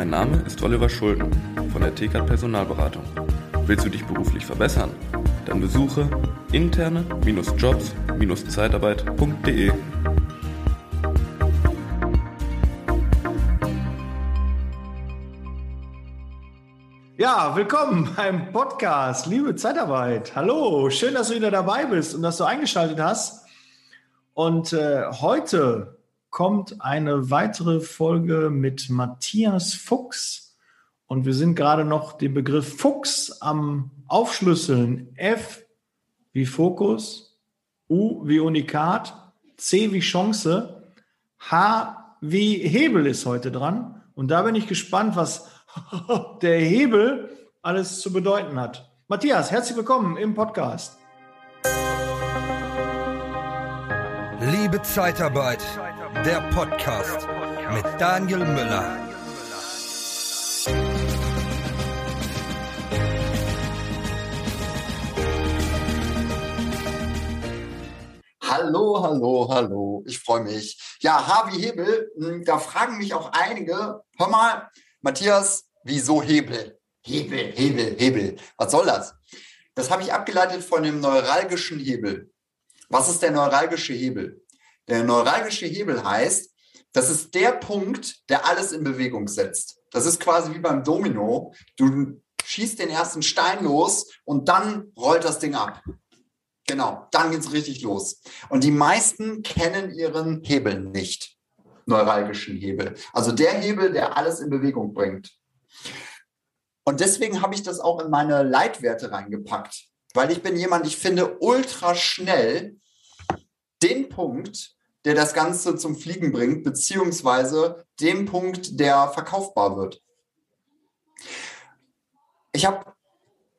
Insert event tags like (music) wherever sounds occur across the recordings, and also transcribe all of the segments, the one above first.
Mein Name ist Oliver Schulden von der TK Personalberatung. Willst du dich beruflich verbessern? Dann besuche interne-jobs-zeitarbeit.de. Ja, willkommen beim Podcast Liebe Zeitarbeit. Hallo, schön, dass du wieder dabei bist und dass du eingeschaltet hast. Und äh, heute kommt eine weitere Folge mit Matthias Fuchs. Und wir sind gerade noch den Begriff Fuchs am Aufschlüsseln. F wie Fokus, U wie Unikat, C wie Chance, H wie Hebel ist heute dran. Und da bin ich gespannt, was (laughs) der Hebel alles zu bedeuten hat. Matthias, herzlich willkommen im Podcast. Liebe Zeitarbeit, der Podcast mit Daniel Müller. Hallo, hallo, hallo. Ich freue mich. Ja, Harvey Hebel, hm, da fragen mich auch einige, hör mal, Matthias, wieso Hebel? Hebel, Hebel, Hebel. Was soll das? Das habe ich abgeleitet von dem neuralgischen Hebel. Was ist der neuralgische Hebel? Der neuralgische Hebel heißt, das ist der Punkt, der alles in Bewegung setzt. Das ist quasi wie beim Domino. Du schießt den ersten Stein los und dann rollt das Ding ab. Genau, dann geht's richtig los. Und die meisten kennen ihren Hebel nicht neuralgischen Hebel. Also der Hebel, der alles in Bewegung bringt. Und deswegen habe ich das auch in meine Leitwerte reingepackt, weil ich bin jemand, ich finde ultra schnell den Punkt, der das Ganze zum Fliegen bringt, beziehungsweise den Punkt, der verkaufbar wird. Ich habe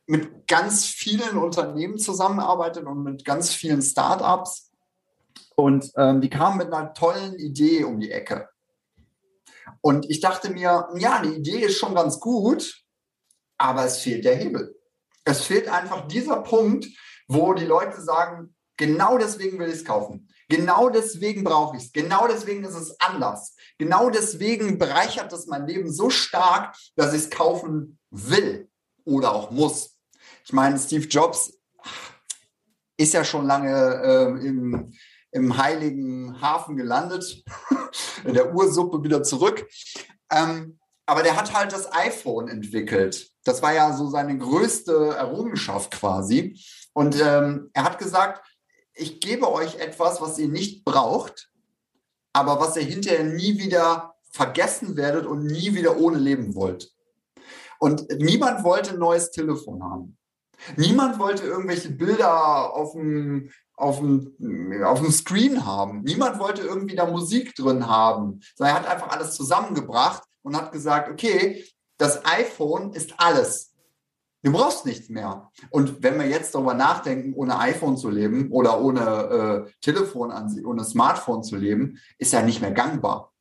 mit ganz vielen Unternehmen zusammengearbeitet und mit ganz vielen Startups und ähm, die kamen mit einer tollen Idee um die Ecke. Und ich dachte mir, ja, die Idee ist schon ganz gut, aber es fehlt der Hebel. Es fehlt einfach dieser Punkt, wo die Leute sagen, genau deswegen will ich es kaufen. Genau deswegen brauche ich es. Genau deswegen ist es anders. Genau deswegen bereichert es mein Leben so stark, dass ich es kaufen will oder auch muss. Ich meine, Steve Jobs ist ja schon lange äh, im, im heiligen Hafen gelandet, (laughs) in der Ursuppe wieder zurück. Ähm, aber der hat halt das iPhone entwickelt. Das war ja so seine größte Errungenschaft quasi. Und ähm, er hat gesagt, ich gebe euch etwas, was ihr nicht braucht, aber was ihr hinterher nie wieder vergessen werdet und nie wieder ohne leben wollt. Und niemand wollte ein neues Telefon haben. Niemand wollte irgendwelche Bilder auf dem, auf dem, auf dem Screen haben. Niemand wollte irgendwie da Musik drin haben. Sondern er hat einfach alles zusammengebracht und hat gesagt, okay, das iPhone ist alles. Du brauchst nichts mehr. Und wenn wir jetzt darüber nachdenken, ohne iPhone zu leben oder ohne äh, Telefon, an, ohne Smartphone zu leben, ist ja nicht mehr gangbar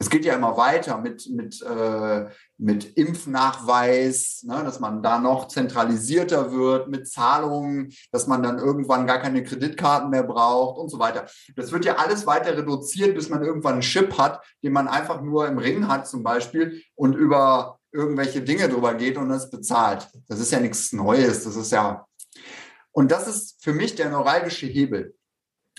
es geht ja immer weiter mit, mit, äh, mit Impfnachweis, ne, dass man da noch zentralisierter wird mit Zahlungen, dass man dann irgendwann gar keine Kreditkarten mehr braucht und so weiter. Das wird ja alles weiter reduziert, bis man irgendwann einen Chip hat, den man einfach nur im Ring hat zum Beispiel und über irgendwelche Dinge drüber geht und das bezahlt. Das ist ja nichts Neues. Das ist ja. Und das ist für mich der neuralgische Hebel.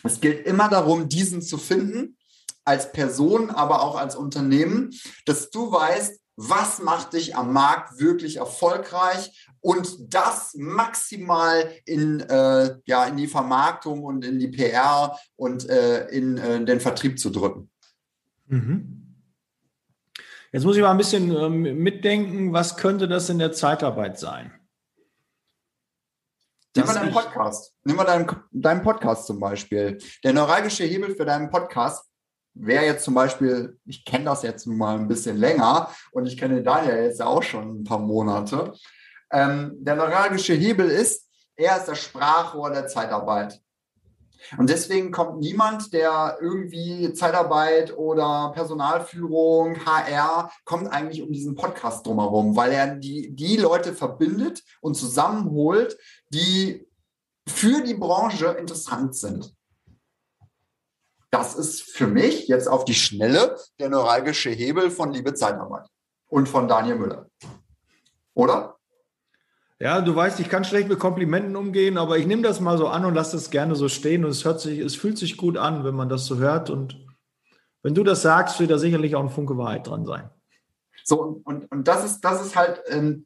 Es gilt immer darum, diesen zu finden als Person, aber auch als Unternehmen, dass du weißt, was macht dich am Markt wirklich erfolgreich und das maximal in, äh, ja, in die Vermarktung und in die PR und äh, in äh, den Vertrieb zu drücken. Mhm. Jetzt muss ich mal ein bisschen ähm, mitdenken, was könnte das in der Zeitarbeit sein? Nimm mal deinen Podcast. Nimm mal deinen, deinen Podcast zum Beispiel. Der neuralgische Hebel für deinen Podcast wäre jetzt zum Beispiel, ich kenne das jetzt nun mal ein bisschen länger und ich kenne Daniel jetzt auch schon ein paar Monate. Ähm, der neuralgische Hebel ist, er ist das Sprachrohr der Zeitarbeit. Und deswegen kommt niemand, der irgendwie Zeitarbeit oder Personalführung, HR, kommt eigentlich um diesen Podcast drumherum, weil er die, die Leute verbindet und zusammenholt, die für die Branche interessant sind. Das ist für mich jetzt auf die Schnelle der neuralgische Hebel von Liebe Zeitarbeit und von Daniel Müller. Oder? Ja, du weißt, ich kann schlecht mit Komplimenten umgehen, aber ich nehme das mal so an und lasse das gerne so stehen. Und es hört sich, es fühlt sich gut an, wenn man das so hört. Und wenn du das sagst, wird da sicherlich auch ein Funke Wahrheit dran sein. So, und, und das ist, das ist halt, ähm,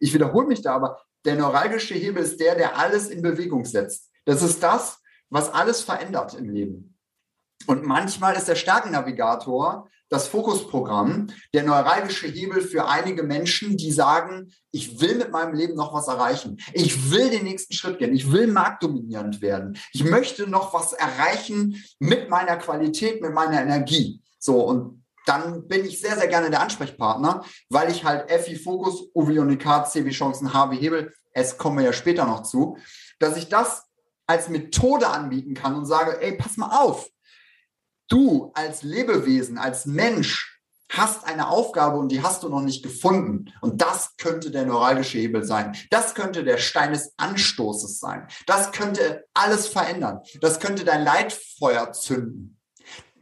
ich wiederhole mich da, aber der neuralgische Hebel ist der, der alles in Bewegung setzt. Das ist das, was alles verändert im Leben. Und manchmal ist der Stärkennavigator das Fokusprogramm, der neuralgische Hebel für einige Menschen, die sagen, ich will mit meinem Leben noch was erreichen. Ich will den nächsten Schritt gehen. Ich will marktdominierend werden. Ich möchte noch was erreichen mit meiner Qualität, mit meiner Energie. So, und dann bin ich sehr, sehr gerne der Ansprechpartner, weil ich halt FI Fokus, UV C wie Chancen, H wie Hebel, es kommen wir ja später noch zu, dass ich das als Methode anbieten kann und sage, ey, pass mal auf, du als Lebewesen, als Mensch hast eine Aufgabe und die hast du noch nicht gefunden. Und das könnte der neuralgische Hebel sein. Das könnte der Stein des Anstoßes sein. Das könnte alles verändern. Das könnte dein Leitfeuer zünden.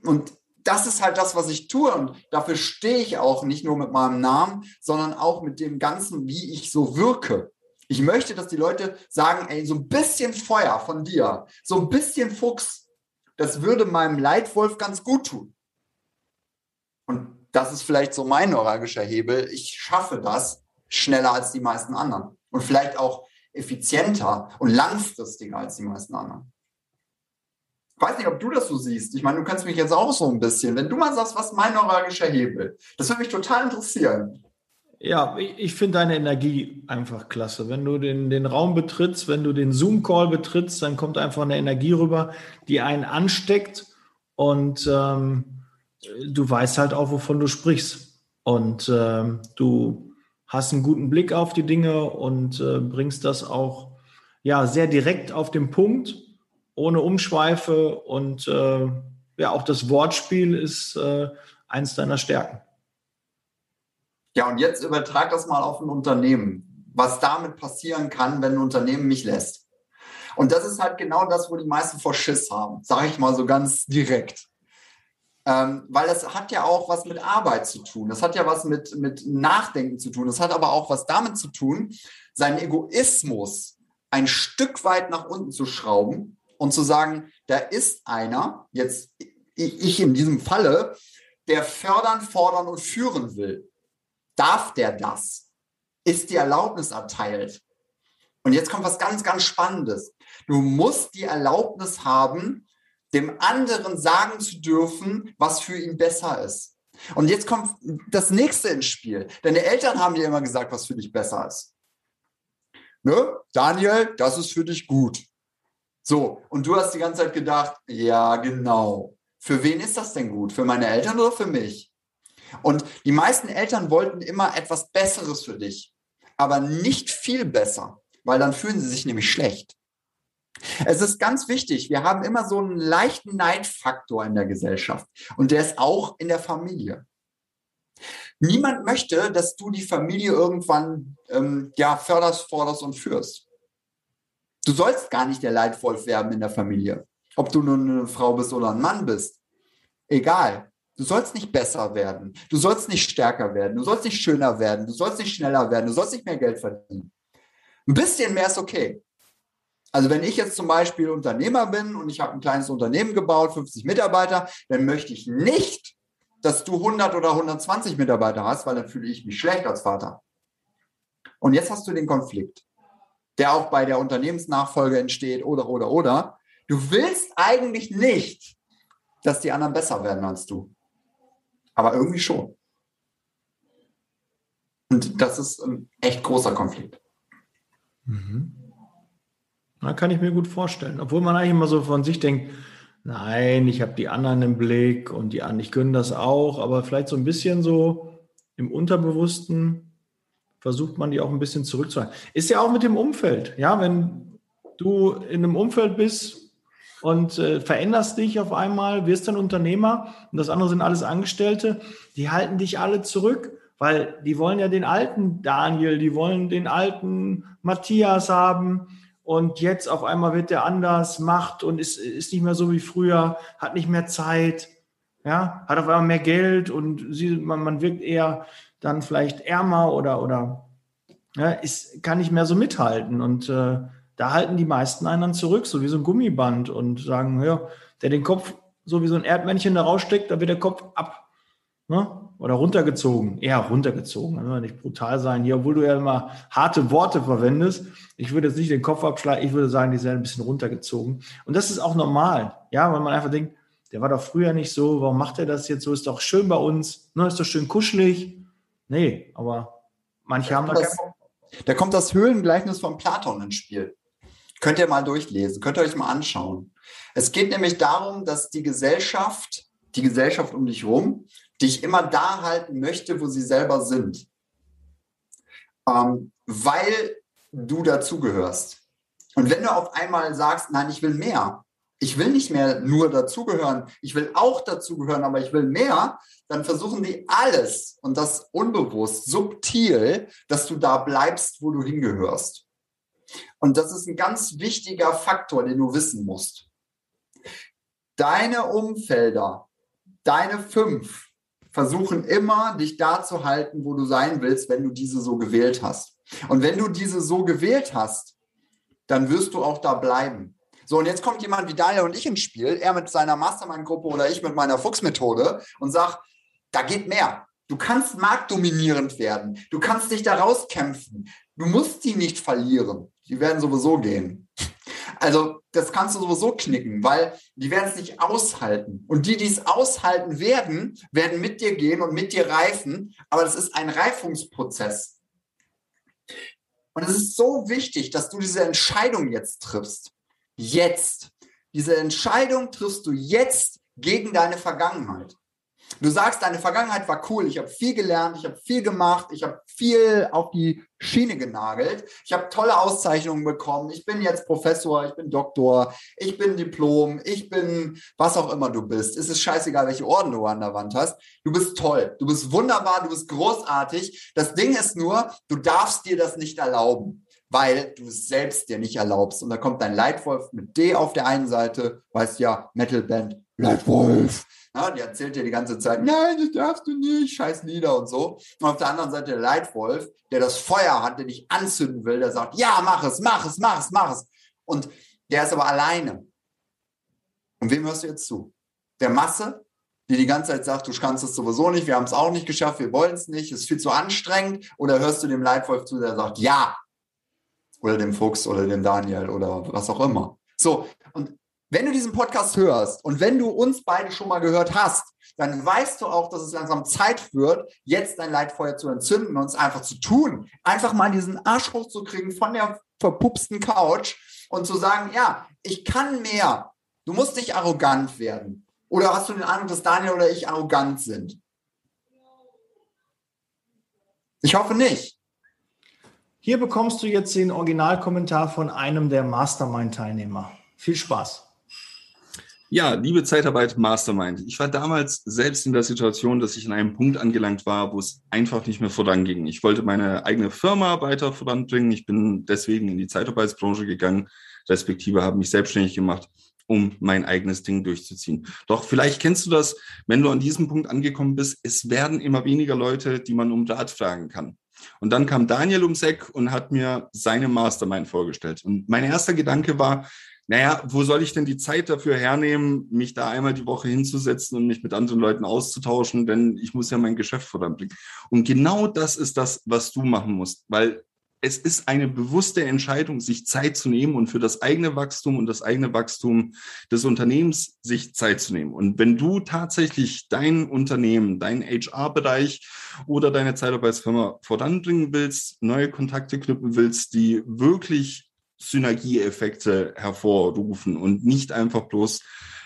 Und das ist halt das, was ich tue. Und dafür stehe ich auch nicht nur mit meinem Namen, sondern auch mit dem Ganzen, wie ich so wirke. Ich möchte, dass die Leute sagen, ey, so ein bisschen Feuer von dir, so ein bisschen Fuchs, das würde meinem Leitwolf ganz gut tun. Und das ist vielleicht so mein neuralgischer Hebel. Ich schaffe das schneller als die meisten anderen und vielleicht auch effizienter und langfristiger als die meisten anderen. Ich weiß nicht, ob du das so siehst. Ich meine, du kannst mich jetzt auch so ein bisschen, wenn du mal sagst, was mein neuralgischer Hebel, das würde mich total interessieren. Ja, ich finde deine Energie einfach klasse. Wenn du den, den Raum betrittst, wenn du den Zoom-Call betrittst, dann kommt einfach eine Energie rüber, die einen ansteckt und ähm, du weißt halt auch, wovon du sprichst. Und ähm, du hast einen guten Blick auf die Dinge und äh, bringst das auch ja sehr direkt auf den Punkt, ohne Umschweife und äh, ja, auch das Wortspiel ist äh, eins deiner Stärken. Ja, und jetzt übertrag das mal auf ein Unternehmen, was damit passieren kann, wenn ein Unternehmen mich lässt. Und das ist halt genau das, wo die meisten vor Schiss haben, sage ich mal so ganz direkt. Ähm, weil das hat ja auch was mit Arbeit zu tun. Das hat ja was mit, mit Nachdenken zu tun. Das hat aber auch was damit zu tun, seinen Egoismus ein Stück weit nach unten zu schrauben und zu sagen, da ist einer, jetzt ich in diesem Falle, der fördern, fordern und führen will. Darf der das? Ist die Erlaubnis erteilt? Und jetzt kommt was ganz, ganz Spannendes. Du musst die Erlaubnis haben, dem anderen sagen zu dürfen, was für ihn besser ist. Und jetzt kommt das nächste ins Spiel. Deine Eltern haben dir immer gesagt, was für dich besser ist. Ne? Daniel, das ist für dich gut. So, und du hast die ganze Zeit gedacht, ja, genau. Für wen ist das denn gut? Für meine Eltern oder für mich? Und die meisten Eltern wollten immer etwas Besseres für dich, aber nicht viel besser, weil dann fühlen sie sich nämlich schlecht. Es ist ganz wichtig, wir haben immer so einen leichten Neidfaktor in der Gesellschaft und der ist auch in der Familie. Niemand möchte, dass du die Familie irgendwann ähm, ja, förderst, forderst und führst. Du sollst gar nicht der Leitwolf werden in der Familie. Ob du nun eine Frau bist oder ein Mann bist. Egal. Du sollst nicht besser werden. Du sollst nicht stärker werden. Du sollst nicht schöner werden. Du sollst nicht schneller werden. Du sollst nicht mehr Geld verdienen. Ein bisschen mehr ist okay. Also wenn ich jetzt zum Beispiel Unternehmer bin und ich habe ein kleines Unternehmen gebaut, 50 Mitarbeiter, dann möchte ich nicht, dass du 100 oder 120 Mitarbeiter hast, weil dann fühle ich mich schlecht als Vater. Und jetzt hast du den Konflikt, der auch bei der Unternehmensnachfolge entsteht oder, oder, oder. Du willst eigentlich nicht, dass die anderen besser werden als du. Aber irgendwie schon. Und das ist ein echt großer Konflikt. Mhm. Da kann ich mir gut vorstellen. Obwohl man eigentlich immer so von sich denkt, nein, ich habe die anderen im Blick und die anderen, ich gönne das auch, aber vielleicht so ein bisschen so im Unterbewussten versucht man die auch ein bisschen zurückzuhalten. Ist ja auch mit dem Umfeld. Ja, wenn du in einem Umfeld bist, und äh, veränderst dich auf einmal, wirst dann Unternehmer und das andere sind alles Angestellte, die halten dich alle zurück, weil die wollen ja den alten Daniel, die wollen den alten Matthias haben und jetzt auf einmal wird der anders, macht und ist, ist nicht mehr so wie früher, hat nicht mehr Zeit, ja, hat auf einmal mehr Geld und sie, man, man wirkt eher dann vielleicht ärmer oder, oder ja, ist, kann nicht mehr so mithalten. Und äh, da halten die meisten einen dann zurück, so wie so ein Gummiband und sagen, ja, der den Kopf so wie so ein Erdmännchen da raussteckt, da wird der Kopf ab ne? oder runtergezogen, eher runtergezogen, also nicht brutal sein hier, obwohl du ja immer harte Worte verwendest. Ich würde jetzt nicht den Kopf abschlagen, ich würde sagen, die sind ein bisschen runtergezogen. Und das ist auch normal, ja, weil man einfach denkt, der war doch früher nicht so, warum macht er das jetzt so? Ist doch schön bei uns, ne? ist doch schön kuschelig. Nee, aber manche haben da keinen Bock. Da kommt das Höhlengleichnis von Platon ins Spiel. Könnt ihr mal durchlesen, könnt ihr euch mal anschauen. Es geht nämlich darum, dass die Gesellschaft, die Gesellschaft um dich herum, dich immer da halten möchte, wo sie selber sind. Ähm, weil du dazugehörst. Und wenn du auf einmal sagst, nein, ich will mehr, ich will nicht mehr nur dazugehören, ich will auch dazugehören, aber ich will mehr, dann versuchen die alles und das unbewusst, subtil, dass du da bleibst, wo du hingehörst. Und das ist ein ganz wichtiger Faktor, den du wissen musst. Deine Umfelder, deine fünf, versuchen immer, dich da zu halten, wo du sein willst, wenn du diese so gewählt hast. Und wenn du diese so gewählt hast, dann wirst du auch da bleiben. So, und jetzt kommt jemand wie Daniel und ich ins Spiel, er mit seiner Mastermind-Gruppe oder ich mit meiner Fuchs-Methode und sagt, da geht mehr. Du kannst marktdominierend werden. Du kannst dich da rauskämpfen. Du musst die nicht verlieren. Die werden sowieso gehen. Also das kannst du sowieso knicken, weil die werden es nicht aushalten. Und die, die es aushalten werden, werden mit dir gehen und mit dir reifen. Aber das ist ein Reifungsprozess. Und es ist so wichtig, dass du diese Entscheidung jetzt triffst jetzt. Diese Entscheidung triffst du jetzt gegen deine Vergangenheit. Du sagst, deine Vergangenheit war cool, ich habe viel gelernt, ich habe viel gemacht, ich habe viel auf die Schiene genagelt, ich habe tolle Auszeichnungen bekommen, ich bin jetzt Professor, ich bin Doktor, ich bin Diplom, ich bin was auch immer du bist. Es ist scheißegal, welche Orden du an der Wand hast. Du bist toll, du bist wunderbar, du bist großartig. Das Ding ist nur, du darfst dir das nicht erlauben weil du es selbst dir nicht erlaubst. Und da kommt dein Leitwolf mit D auf der einen Seite, weißt ja, Metalband, Leitwolf. Ja, die erzählt dir die ganze Zeit, nein, das darfst du nicht, scheiß Lieder und so. Und auf der anderen Seite der Leitwolf, der das Feuer hat, der dich anzünden will, der sagt, ja, mach es, mach es, mach es, mach es. Und der ist aber alleine. Und wem hörst du jetzt zu? Der Masse, die die ganze Zeit sagt, du kannst es sowieso nicht, wir haben es auch nicht geschafft, wir wollen es nicht, es ist viel zu anstrengend. Oder hörst du dem Leitwolf zu, der sagt, ja, oder dem Fuchs oder dem Daniel oder was auch immer. So, und wenn du diesen Podcast hörst und wenn du uns beide schon mal gehört hast, dann weißt du auch, dass es langsam Zeit wird, jetzt dein Leitfeuer zu entzünden und es einfach zu tun. Einfach mal diesen Arsch hochzukriegen von der verpupsten Couch und zu sagen, ja, ich kann mehr. Du musst nicht arrogant werden. Oder hast du den Eindruck, dass Daniel oder ich arrogant sind? Ich hoffe nicht. Hier bekommst du jetzt den Originalkommentar von einem der Mastermind-Teilnehmer. Viel Spaß. Ja, liebe Zeitarbeit Mastermind. Ich war damals selbst in der Situation, dass ich in einem Punkt angelangt war, wo es einfach nicht mehr voranging. Ich wollte meine eigene Firma weiter voranbringen. Ich bin deswegen in die Zeitarbeitsbranche gegangen, respektive habe mich selbstständig gemacht, um mein eigenes Ding durchzuziehen. Doch vielleicht kennst du das, wenn du an diesem Punkt angekommen bist. Es werden immer weniger Leute, die man um Rat fragen kann. Und dann kam Daniel ums Eck und hat mir seine Mastermind vorgestellt. Und mein erster Gedanke war, naja, wo soll ich denn die Zeit dafür hernehmen, mich da einmal die Woche hinzusetzen und mich mit anderen Leuten auszutauschen, denn ich muss ja mein Geschäft voranbringen. Und genau das ist das, was du machen musst, weil es ist eine bewusste Entscheidung, sich Zeit zu nehmen und für das eigene Wachstum und das eigene Wachstum des Unternehmens sich Zeit zu nehmen. Und wenn du tatsächlich dein Unternehmen, deinen HR-Bereich oder deine Zeitarbeitsfirma voranbringen willst, neue Kontakte knüpfen willst, die wirklich Synergieeffekte hervorrufen und nicht einfach bloß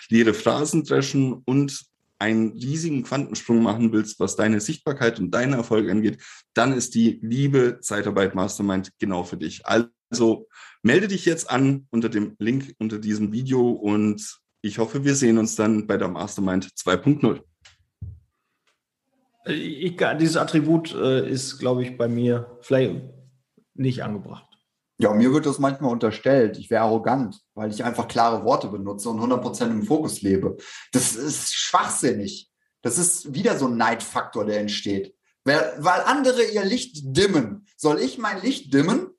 leere Phrasen dreschen und einen riesigen Quantensprung machen willst, was deine Sichtbarkeit und deinen Erfolg angeht, dann ist die liebe Zeitarbeit Mastermind genau für dich. Also melde dich jetzt an unter dem Link unter diesem Video und ich hoffe, wir sehen uns dann bei der Mastermind 2.0. Ich, dieses Attribut äh, ist, glaube ich, bei mir vielleicht nicht angebracht. Ja, mir wird das manchmal unterstellt, ich wäre arrogant, weil ich einfach klare Worte benutze und 100% im Fokus lebe. Das ist schwachsinnig. Das ist wieder so ein Neidfaktor, der entsteht. Weil, weil andere ihr Licht dimmen. Soll ich mein Licht dimmen?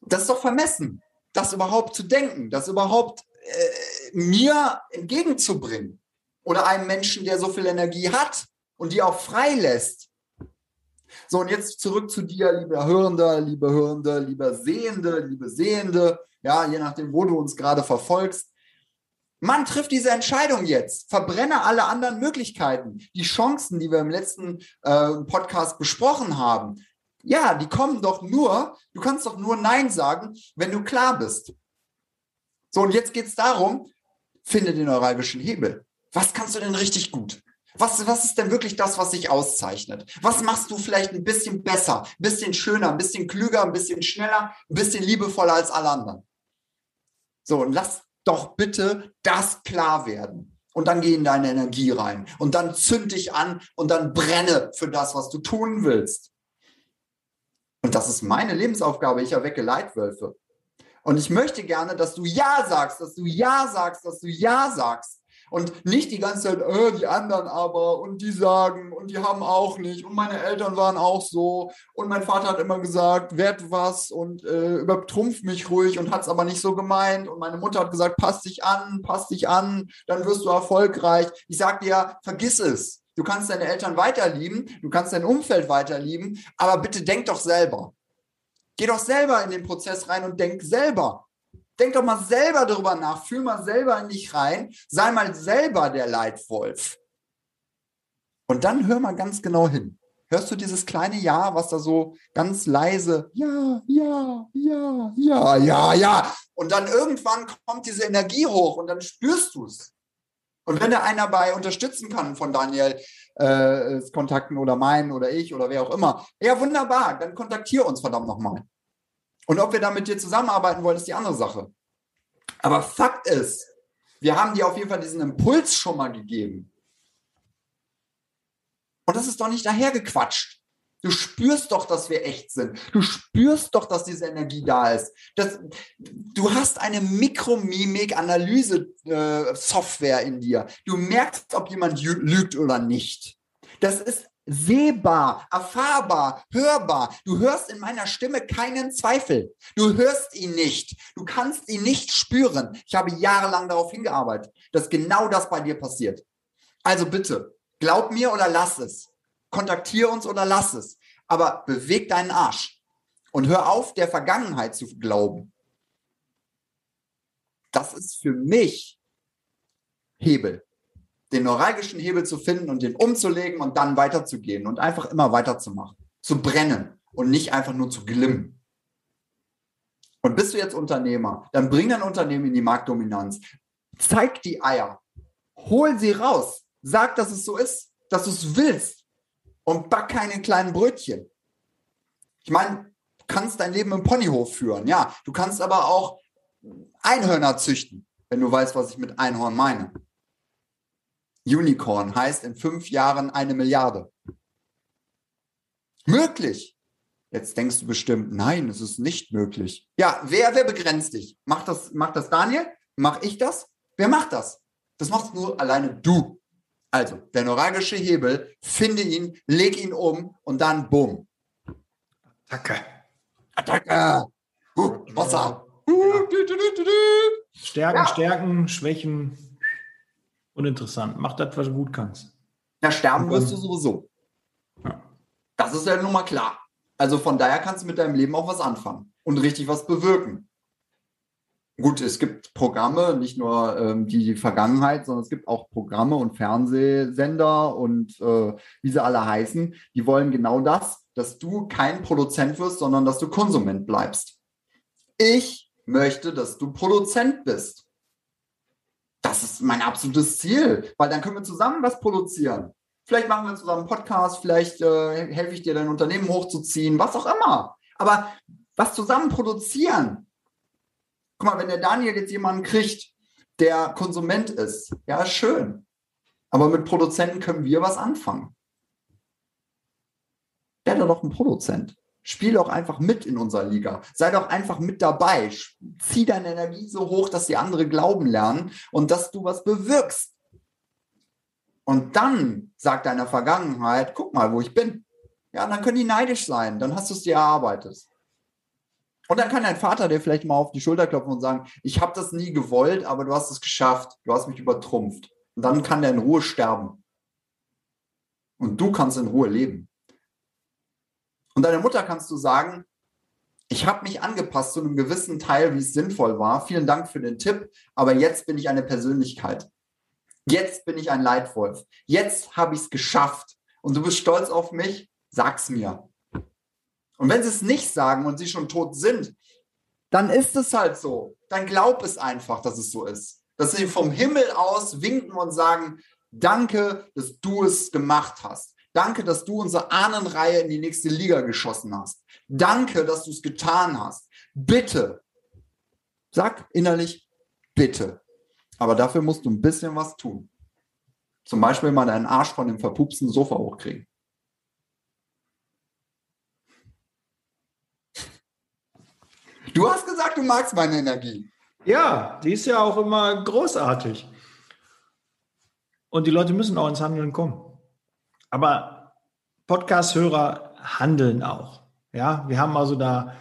Das ist doch vermessen, das überhaupt zu denken, das überhaupt äh, mir entgegenzubringen. Oder einem Menschen, der so viel Energie hat und die auch frei lässt. So, und jetzt zurück zu dir, lieber Hörender, liebe Hörende, lieber Sehende, liebe Sehende, ja, je nachdem, wo du uns gerade verfolgst. Man trifft diese Entscheidung jetzt. Verbrenne alle anderen Möglichkeiten. Die Chancen, die wir im letzten äh, Podcast besprochen haben, ja, die kommen doch nur, du kannst doch nur Nein sagen, wenn du klar bist. So, und jetzt geht es darum, finde den neuralgischen Hebel. Was kannst du denn richtig gut? Was, was ist denn wirklich das, was sich auszeichnet? Was machst du vielleicht ein bisschen besser, ein bisschen schöner, ein bisschen klüger, ein bisschen schneller, ein bisschen liebevoller als alle anderen? So, und lass doch bitte das klar werden. Und dann geh in deine Energie rein. Und dann zünd dich an und dann brenne für das, was du tun willst. Und das ist meine Lebensaufgabe. Ich erwecke Leitwölfe. Und ich möchte gerne, dass du Ja sagst, dass du Ja sagst, dass du Ja sagst. Und nicht die ganze Zeit, äh, die anderen aber und die sagen und die haben auch nicht und meine Eltern waren auch so und mein Vater hat immer gesagt, werd was und äh, übertrumpf mich ruhig und hat es aber nicht so gemeint und meine Mutter hat gesagt, pass dich an, pass dich an, dann wirst du erfolgreich. Ich sag dir, vergiss es. Du kannst deine Eltern weiterlieben, du kannst dein Umfeld weiterlieben, aber bitte denk doch selber. Geh doch selber in den Prozess rein und denk selber. Denk doch mal selber darüber nach, fühl mal selber in dich rein, sei mal selber der Leitwolf. Und dann hör mal ganz genau hin. Hörst du dieses kleine Ja, was da so ganz leise, ja, ja, ja, ja, ja, ja. Und dann irgendwann kommt diese Energie hoch und dann spürst du es. Und wenn da einer bei unterstützen kann von Daniel äh, Kontakten oder meinen oder ich oder wer auch immer, ja wunderbar, dann kontaktiere uns verdammt nochmal. Und ob wir da mit dir zusammenarbeiten wollen, ist die andere Sache. Aber Fakt ist, wir haben dir auf jeden Fall diesen Impuls schon mal gegeben. Und das ist doch nicht dahergequatscht. Du spürst doch, dass wir echt sind. Du spürst doch, dass diese Energie da ist. Das, du hast eine Mikromimik-Analyse-Software äh, in dir. Du merkst, ob jemand lügt oder nicht. Das ist sehbar, erfahrbar, hörbar. Du hörst in meiner Stimme keinen Zweifel. Du hörst ihn nicht. Du kannst ihn nicht spüren. Ich habe jahrelang darauf hingearbeitet, dass genau das bei dir passiert. Also bitte, glaub mir oder lass es. Kontaktiere uns oder lass es. Aber beweg deinen Arsch und hör auf, der Vergangenheit zu glauben. Das ist für mich Hebel den neuralgischen Hebel zu finden und den umzulegen und dann weiterzugehen und einfach immer weiterzumachen, zu brennen und nicht einfach nur zu glimmen. Und bist du jetzt Unternehmer, dann bring dein Unternehmen in die Marktdominanz. Zeig die Eier. Hol sie raus. Sag, dass es so ist, dass du es willst. Und back keine kleinen Brötchen. Ich meine, du kannst dein Leben im Ponyhof führen. Ja, du kannst aber auch Einhörner züchten, wenn du weißt, was ich mit Einhorn meine. Unicorn heißt in fünf Jahren eine Milliarde. Möglich. Jetzt denkst du bestimmt, nein, es ist nicht möglich. Ja, wer, wer begrenzt dich? Macht das, macht das Daniel? Mach ich das? Wer macht das? Das machst nur alleine du. Also, der neuralgische Hebel, finde ihn, leg ihn um und dann bumm. Attacke. Attacke. Uh, Wasser. Uh, Stärken, ja. Stärken, Schwächen, uninteressant. Mach das, was du gut kannst. Ja, sterben wirst du sowieso. Ja. Das ist ja nun mal klar. Also von daher kannst du mit deinem Leben auch was anfangen und richtig was bewirken. Gut, es gibt Programme, nicht nur ähm, die Vergangenheit, sondern es gibt auch Programme und Fernsehsender und äh, wie sie alle heißen, die wollen genau das, dass du kein Produzent wirst, sondern dass du Konsument bleibst. Ich möchte, dass du Produzent bist das ist mein absolutes Ziel, weil dann können wir zusammen was produzieren. Vielleicht machen wir zusammen einen Podcast, vielleicht äh, helfe ich dir, dein Unternehmen hochzuziehen, was auch immer. Aber was zusammen produzieren. Guck mal, wenn der Daniel jetzt jemanden kriegt, der Konsument ist, ja, schön. Aber mit Produzenten können wir was anfangen. Hat doch ein Produzent. Spiel doch einfach mit in unserer Liga. Sei doch einfach mit dabei. Zieh deine Energie so hoch, dass die andere glauben lernen und dass du was bewirkst. Und dann sagt deiner Vergangenheit, guck mal, wo ich bin. Ja, dann können die neidisch sein. Dann hast du es dir erarbeitet. Und dann kann dein Vater dir vielleicht mal auf die Schulter klopfen und sagen, ich habe das nie gewollt, aber du hast es geschafft. Du hast mich übertrumpft. Und dann kann der in Ruhe sterben. Und du kannst in Ruhe leben. Und deiner Mutter kannst du sagen, ich habe mich angepasst zu einem gewissen Teil, wie es sinnvoll war. Vielen Dank für den Tipp, aber jetzt bin ich eine Persönlichkeit. Jetzt bin ich ein Leitwolf. Jetzt habe ich es geschafft. Und du bist stolz auf mich? Sag's mir. Und wenn sie es nicht sagen und sie schon tot sind, dann ist es halt so. Dann glaub es einfach, dass es so ist. Dass sie vom Himmel aus winken und sagen, danke, dass du es gemacht hast. Danke, dass du unsere Ahnenreihe in die nächste Liga geschossen hast. Danke, dass du es getan hast. Bitte. Sag innerlich, bitte. Aber dafür musst du ein bisschen was tun. Zum Beispiel mal deinen Arsch von dem verpupsten Sofa hochkriegen. Du hast gesagt, du magst meine Energie. Ja, die ist ja auch immer großartig. Und die Leute müssen auch ins Handeln kommen. Aber Podcast-Hörer handeln auch. Ja, wir haben also da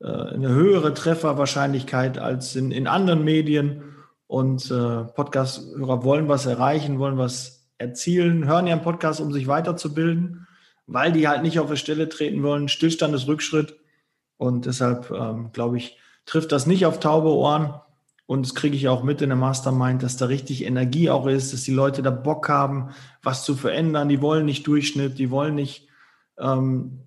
äh, eine höhere Trefferwahrscheinlichkeit als in, in anderen Medien. Und äh, Podcast-Hörer wollen was erreichen, wollen was erzielen, hören ja einen Podcast, um sich weiterzubilden, weil die halt nicht auf der Stelle treten wollen. Stillstand ist Rückschritt. Und deshalb, ähm, glaube ich, trifft das nicht auf taube Ohren. Und das kriege ich auch mit in der Mastermind, dass da richtig Energie auch ist, dass die Leute da Bock haben, was zu verändern. Die wollen nicht Durchschnitt, die wollen nicht ähm,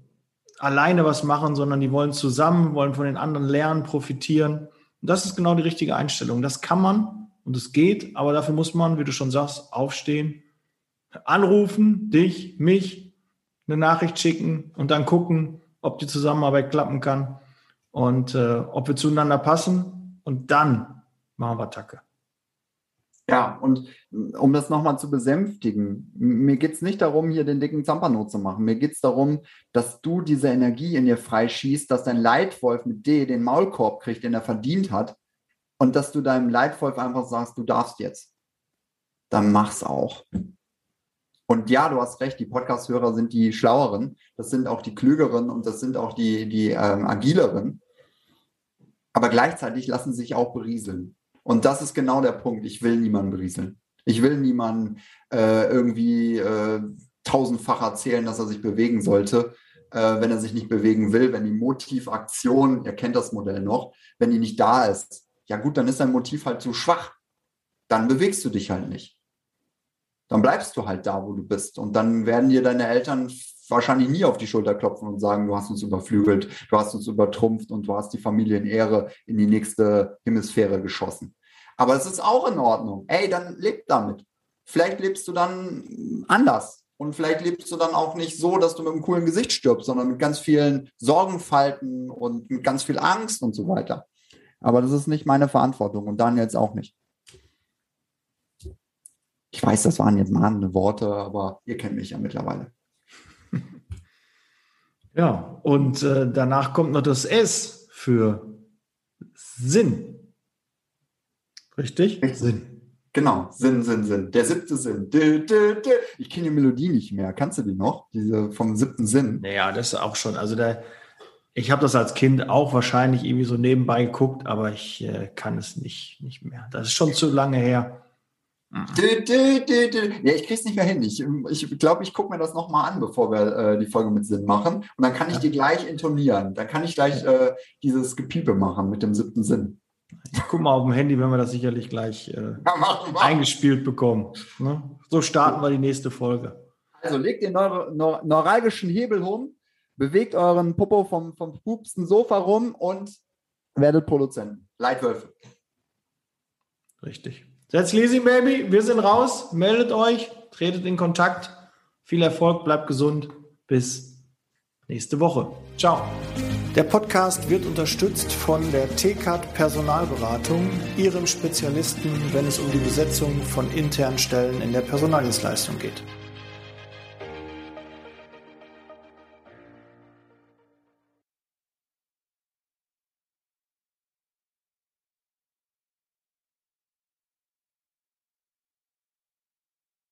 alleine was machen, sondern die wollen zusammen, wollen von den anderen lernen, profitieren. Und das ist genau die richtige Einstellung. Das kann man und es geht, aber dafür muss man, wie du schon sagst, aufstehen, anrufen, dich, mich, eine Nachricht schicken und dann gucken, ob die Zusammenarbeit klappen kann und äh, ob wir zueinander passen. Und dann machen wir Tacke. Ja, und um das nochmal zu besänftigen, mir geht es nicht darum, hier den dicken Zampano zu machen. Mir geht es darum, dass du diese Energie in dir freischießt, dass dein Leitwolf mit D den Maulkorb kriegt, den er verdient hat, und dass du deinem Leitwolf einfach sagst, du darfst jetzt. Dann mach's auch. Und ja, du hast recht, die Podcast-Hörer sind die Schlaueren, das sind auch die Klügeren und das sind auch die, die ähm, Agileren. Aber gleichzeitig lassen sie sich auch berieseln. Und das ist genau der Punkt. Ich will niemanden berieseln. Ich will niemanden äh, irgendwie äh, tausendfach erzählen, dass er sich bewegen sollte, äh, wenn er sich nicht bewegen will, wenn die Motivaktion, ihr kennt das Modell noch, wenn die nicht da ist. Ja gut, dann ist dein Motiv halt zu schwach. Dann bewegst du dich halt nicht. Dann bleibst du halt da, wo du bist. Und dann werden dir deine Eltern wahrscheinlich nie auf die Schulter klopfen und sagen, du hast uns überflügelt, du hast uns übertrumpft und du hast die Familienehre in die nächste Hemisphäre geschossen. Aber es ist auch in Ordnung. Ey, dann leb damit. Vielleicht lebst du dann anders. Und vielleicht lebst du dann auch nicht so, dass du mit einem coolen Gesicht stirbst, sondern mit ganz vielen Sorgenfalten und mit ganz viel Angst und so weiter. Aber das ist nicht meine Verantwortung und Daniels auch nicht. Ich weiß, das waren jetzt mahnende Worte, aber ihr kennt mich ja mittlerweile. Ja, und äh, danach kommt noch das S für Sinn. Richtig? Richtig. Sinn. Genau, Sinn, Sinn, Sinn. Der siebte Sinn. Dö, dö, dö. Ich kenne die Melodie nicht mehr. Kannst du die noch? Diese vom siebten Sinn. Naja, das ist auch schon. Also der, ich habe das als Kind auch wahrscheinlich irgendwie so nebenbei geguckt, aber ich äh, kann es nicht, nicht mehr. Das ist schon zu lange her. Du, du, du, ja, ich krieg's nicht mehr hin. Ich glaube, ich, glaub, ich gucke mir das nochmal an, bevor wir äh, die Folge mit Sinn machen. Und dann kann ich ja. die gleich intonieren. Dann kann ich gleich äh, dieses Gepiepe machen mit dem siebten Sinn. Ich guck mal auf dem Handy, wenn wir das sicherlich gleich äh, ja, eingespielt bekommen. Ne? So starten wir die nächste Folge. Also legt den neuro neur neuralgischen Hebel um, bewegt euren Popo vom, vom pupsten Sofa rum und werdet Produzenten. Leitwölfe. Richtig. That's Leasing Baby. Wir sind raus. Meldet euch, tretet in Kontakt. Viel Erfolg, bleibt gesund. Bis nächste Woche. Ciao. Der Podcast wird unterstützt von der TCAT Personalberatung, ihrem Spezialisten, wenn es um die Besetzung von internen Stellen in der Personaldienstleistung geht.